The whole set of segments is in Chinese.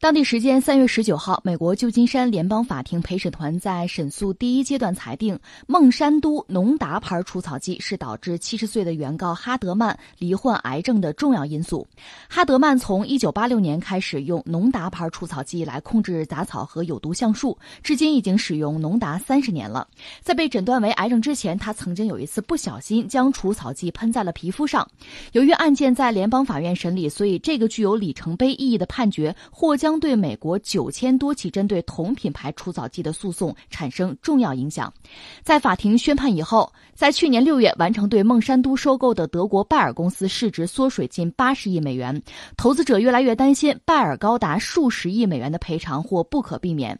当地时间三月十九号，美国旧金山联邦法庭陪审团在审诉第一阶段裁定，孟山都农达牌除草剂是导致七十岁的原告哈德曼罹患癌症的重要因素。哈德曼从一九八六年开始用农达牌除草剂来控制杂草和有毒橡树，至今已经使用农达三十年了。在被诊断为癌症之前，他曾经有一次不小心将除草剂喷在了皮肤上。由于案件在联邦法院审理，所以这个具有里程碑意义的判决或将。将对美国九千多起针对同品牌除草剂的诉讼产生重要影响。在法庭宣判以后，在去年六月完成对孟山都收购的德国拜耳公司市值缩水近八十亿美元，投资者越来越担心拜耳高达数十亿美元的赔偿或不可避免。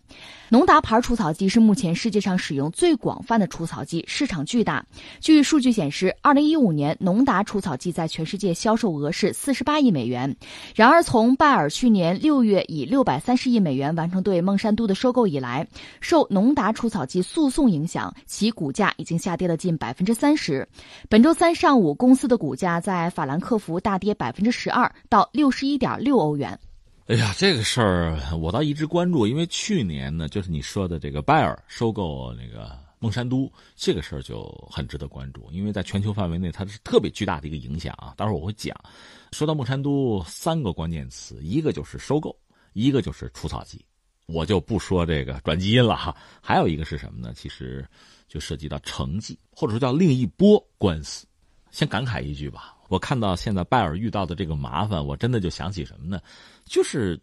农达牌除草剂是目前世界上使用最广泛的除草剂，市场巨大。据数据显示，二零一五年农达除草剂在全世界销售额是四十八亿美元。然而，从拜耳去年六月以六百三十亿美元完成对孟山都的收购以来，受农达除草剂诉讼影响，其股价已经下跌了近百分之三十。本周三上午，公司的股价在法兰克福大跌百分之十二，到六十一点六欧元。哎呀，这个事儿我倒一直关注，因为去年呢，就是你说的这个拜耳收购那个孟山都这个事儿就很值得关注，因为在全球范围内它是特别巨大的一个影响啊。待会儿我会讲。说到孟山都，三个关键词，一个就是收购，一个就是除草剂，我就不说这个转基因了哈。还有一个是什么呢？其实就涉及到成绩，或者说叫另一波官司。先感慨一句吧。我看到现在拜耳遇到的这个麻烦，我真的就想起什么呢？就是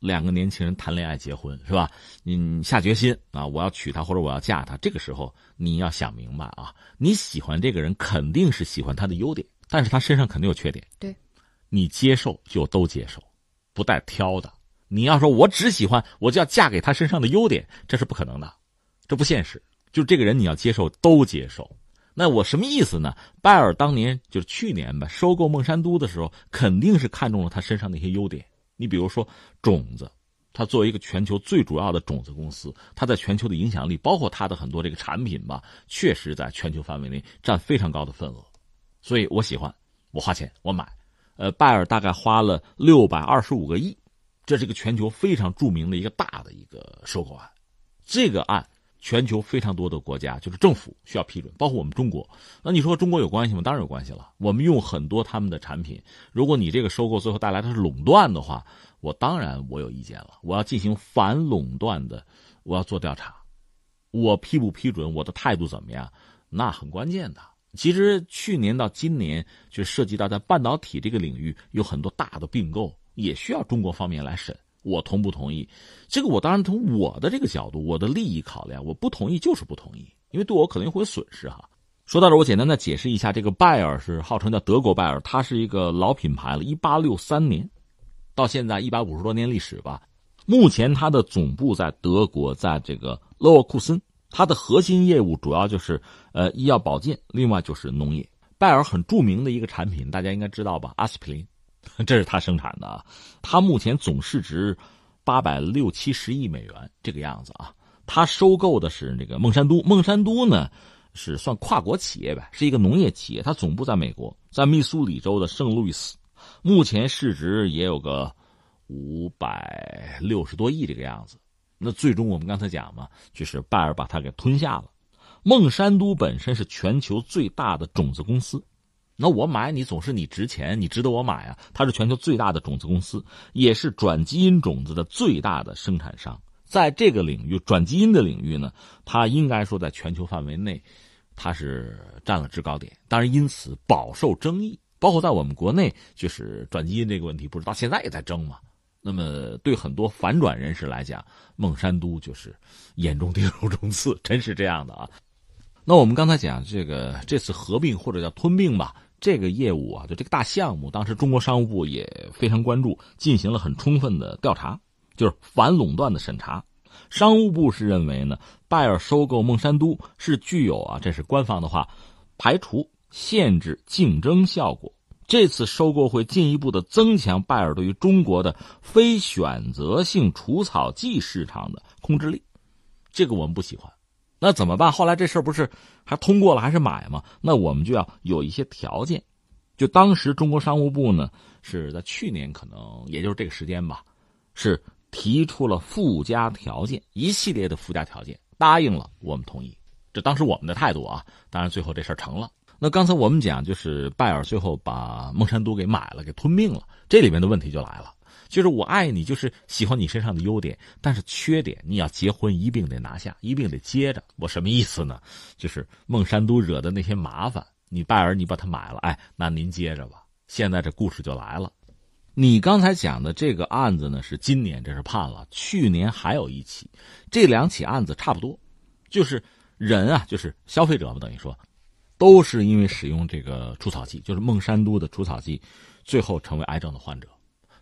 两个年轻人谈恋爱结婚，是吧？你下决心啊，我要娶她或者我要嫁她。这个时候你要想明白啊，你喜欢这个人肯定是喜欢他的优点，但是他身上肯定有缺点。对，你接受就都接受，不带挑的。你要说我只喜欢，我就要嫁给他身上的优点，这是不可能的，这不现实。就这个人你要接受，都接受。那我什么意思呢？拜耳当年就是去年吧，收购孟山都的时候，肯定是看中了他身上那些优点。你比如说种子，他作为一个全球最主要的种子公司，他在全球的影响力，包括他的很多这个产品吧，确实在全球范围内占非常高的份额。所以我喜欢，我花钱我买。呃，拜耳大概花了六百二十五个亿，这是一个全球非常著名的一个大的一个收购案。这个案。全球非常多的国家，就是政府需要批准，包括我们中国。那你说中国有关系吗？当然有关系了。我们用很多他们的产品，如果你这个收购最后带来的是垄断的话，我当然我有意见了。我要进行反垄断的，我要做调查。我批不批准，我的态度怎么样？那很关键的。其实去年到今年，就涉及到在半导体这个领域有很多大的并购，也需要中国方面来审。我同不同意？这个我当然从我的这个角度，我的利益考量，我不同意就是不同意，因为对我可能会有损失哈。说到这，我简单的解释一下，这个拜耳是号称叫德国拜耳，它是一个老品牌了，一八六三年到现在一百五十多年历史吧。目前它的总部在德国，在这个勒沃库森，它的核心业务主要就是呃医药保健，另外就是农业。拜耳很著名的一个产品，大家应该知道吧？阿司匹林。这是他生产的啊，他目前总市值八百六七十亿美元这个样子啊。他收购的是那个孟山都，孟山都呢是算跨国企业呗，是一个农业企业，它总部在美国，在密苏里州的圣路易斯，目前市值也有个五百六十多亿这个样子。那最终我们刚才讲嘛，就是拜耳把它给吞下了。孟山都本身是全球最大的种子公司。那我买你总是你值钱，你值得我买啊！它是全球最大的种子公司，也是转基因种子的最大的生产商。在这个领域，转基因的领域呢，它应该说在全球范围内，它是占了制高点。当然，因此饱受争议。包括在我们国内，就是转基因这个问题，不是到现在也在争吗？那么，对很多反转人士来讲，孟山都就是眼中钉、肉中刺，真是这样的啊！那我们刚才讲这个这次合并或者叫吞并吧。这个业务啊，就这个大项目，当时中国商务部也非常关注，进行了很充分的调查，就是反垄断的审查。商务部是认为呢，拜耳收购孟山都是具有啊，这是官方的话，排除、限制竞争效果。这次收购会进一步的增强拜耳对于中国的非选择性除草剂市场的控制力，这个我们不喜欢。那怎么办？后来这事儿不是还通过了，还是买吗？那我们就要有一些条件。就当时中国商务部呢是在去年，可能也就是这个时间吧，是提出了附加条件，一系列的附加条件，答应了，我们同意。这当时我们的态度啊，当然最后这事儿成了。那刚才我们讲，就是拜尔最后把孟山都给买了，给吞并了。这里面的问题就来了，就是我爱你，就是喜欢你身上的优点，但是缺点你要结婚一并得拿下，一并得接着。我什么意思呢？就是孟山都惹的那些麻烦，你拜尔你把他买了，哎，那您接着吧。现在这故事就来了。你刚才讲的这个案子呢，是今年这是判了，去年还有一起，这两起案子差不多，就是人啊，就是消费者嘛，等于说，都是因为使用这个除草剂，就是孟山都的除草剂，最后成为癌症的患者。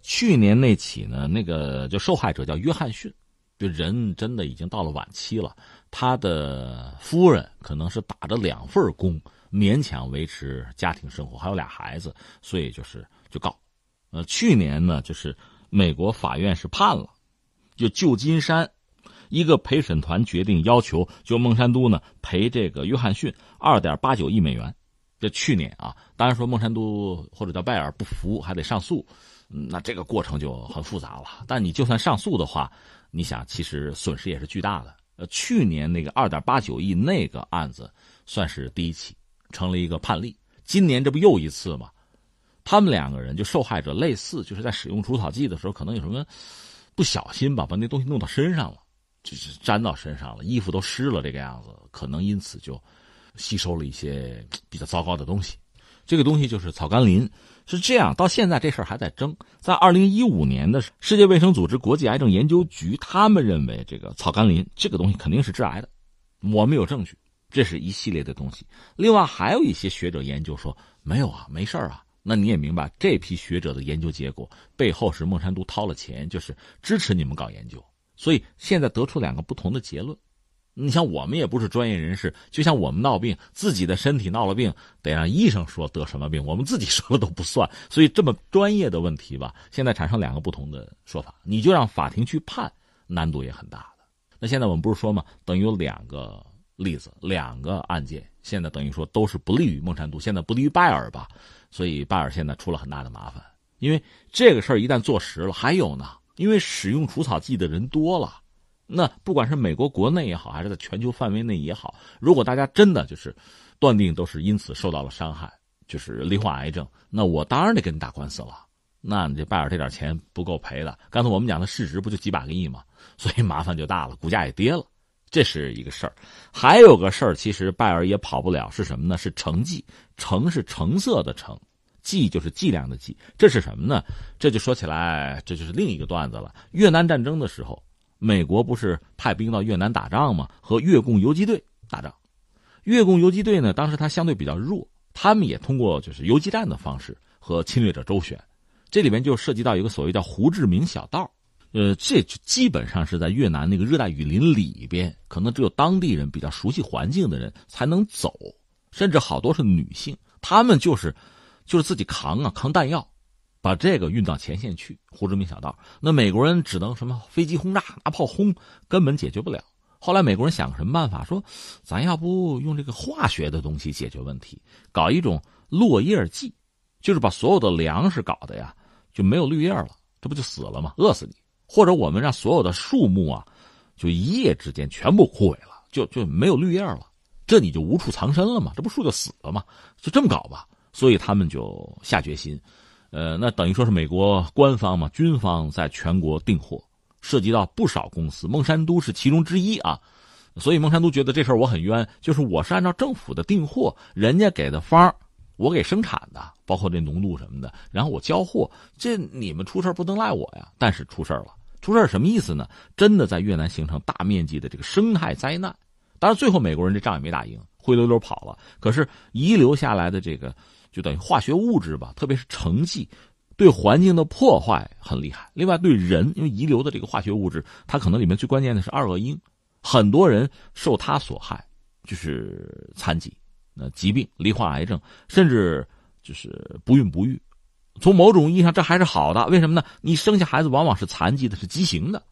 去年那起呢，那个就受害者叫约翰逊，就人真的已经到了晚期了，他的夫人可能是打着两份工，勉强维持家庭生活，还有俩孩子，所以就是就告。呃，去年呢，就是美国法院是判了，就旧金山一个陪审团决定要求，就孟山都呢赔这个约翰逊二点八九亿美元。这去年啊，当然说孟山都或者叫拜尔不服，还得上诉，那这个过程就很复杂了。但你就算上诉的话，你想其实损失也是巨大的。呃，去年那个二点八九亿那个案子算是第一起，成了一个判例。今年这不又一次吗？他们两个人就受害者类似，就是在使用除草剂的时候，可能有什么不小心吧，把那东西弄到身上了，就是粘到身上了，衣服都湿了，这个样子，可能因此就吸收了一些比较糟糕的东西。这个东西就是草甘膦，是这样。到现在这事儿还在争。在二零一五年的世界卫生组织国际癌症研究局，他们认为这个草甘膦这个东西肯定是致癌的，我们有证据。这是一系列的东西。另外还有一些学者研究说没有啊，没事啊。那你也明白，这批学者的研究结果背后是孟山都掏了钱，就是支持你们搞研究。所以现在得出两个不同的结论。你像我们也不是专业人士，就像我们闹病，自己的身体闹了病，得让医生说得什么病，我们自己 说了都不算。所以这么专业的问题吧，现在产生两个不同的说法，你就让法庭去判，难度也很大的。那现在我们不是说吗？等于有两个例子，两个案件，现在等于说都是不利于孟山都，现在不利于拜尔吧？所以拜尔现在出了很大的麻烦，因为这个事儿一旦坐实了，还有呢，因为使用除草剂的人多了，那不管是美国国内也好，还是在全球范围内也好，如果大家真的就是断定都是因此受到了伤害，就是罹患癌症，那我当然得跟你打官司了。那你这拜尔这点钱不够赔的，刚才我们讲的市值不就几百个亿吗？所以麻烦就大了，股价也跌了，这是一个事儿。还有个事儿，其实拜尔也跑不了，是什么呢？是成绩。橙是橙色的橙，剂就是剂量的剂，这是什么呢？这就说起来，这就是另一个段子了。越南战争的时候，美国不是派兵到越南打仗吗？和越共游击队打仗。越共游击队呢，当时他相对比较弱，他们也通过就是游击战的方式和侵略者周旋。这里面就涉及到一个所谓叫胡志明小道，呃，这基本上是在越南那个热带雨林里边，可能只有当地人比较熟悉环境的人才能走。甚至好多是女性，她们就是，就是自己扛啊，扛弹药，把这个运到前线去。胡志明小道，那美国人只能什么飞机轰炸，拿炮轰，根本解决不了。后来美国人想个什么办法，说咱要不用这个化学的东西解决问题，搞一种落叶剂，就是把所有的粮食搞的呀就没有绿叶了，这不就死了吗？饿死你。或者我们让所有的树木啊，就一夜之间全部枯萎了，就就没有绿叶了。这你就无处藏身了嘛？这不树就死了吗？就这么搞吧。所以他们就下决心，呃，那等于说是美国官方嘛，军方在全国订货，涉及到不少公司，孟山都是其中之一啊。所以孟山都觉得这事儿我很冤，就是我是按照政府的订货，人家给的方我给生产的，包括这浓度什么的，然后我交货，这你们出事不能赖我呀。但是出事了，出事什么意思呢？真的在越南形成大面积的这个生态灾难。当然，最后美国人这仗也没打赢，灰溜溜跑了。可是遗留下来的这个，就等于化学物质吧，特别是成剂，对环境的破坏很厉害。另外，对人，因为遗留的这个化学物质，它可能里面最关键的是二恶英，很多人受它所害，就是残疾、那疾病、罹患癌症，甚至就是不孕不育。从某种意义上，这还是好的。为什么呢？你生下孩子往往是残疾的，是畸形的，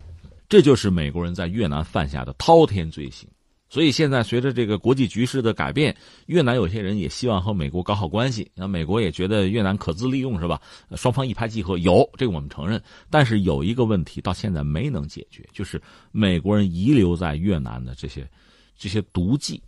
这就是美国人在越南犯下的滔天罪行。所以现在随着这个国际局势的改变，越南有些人也希望和美国搞好关系。那美国也觉得越南可资利用，是吧？双方一拍即合，有这个我们承认。但是有一个问题到现在没能解决，就是美国人遗留在越南的这些这些毒剂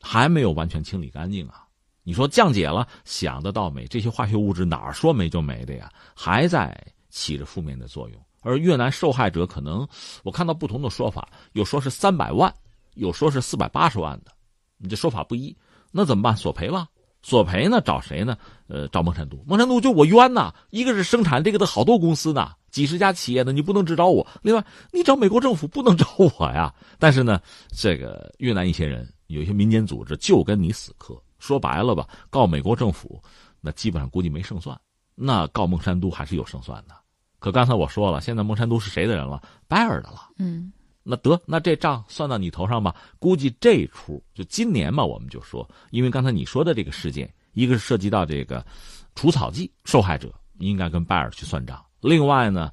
还没有完全清理干净啊。你说降解了，想得到没？这些化学物质哪说没就没的呀？还在起着负面的作用。而越南受害者可能，我看到不同的说法，有说是三百万。有说是四百八十万的，你这说法不一，那怎么办？索赔吧，索赔呢？找谁呢？呃，找孟山都。孟山都就我冤呐！一个是生产这个的好多公司呢，几十家企业呢，你不能只找我。另外，你找美国政府不能找我呀。但是呢，这个越南一些人，有一些民间组织就跟你死磕。说白了吧，告美国政府，那基本上估计没胜算。那告孟山都还是有胜算的。可刚才我说了，现在孟山都是谁的人了？拜尔的了。嗯。那得，那这账算到你头上吧。估计这出就今年嘛，我们就说，因为刚才你说的这个事件，一个是涉及到这个除草剂受害者，应该跟拜尔去算账。另外呢，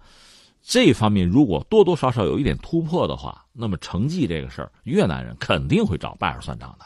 这方面如果多多少少有一点突破的话，那么成绩这个事儿，越南人肯定会找拜尔算账的。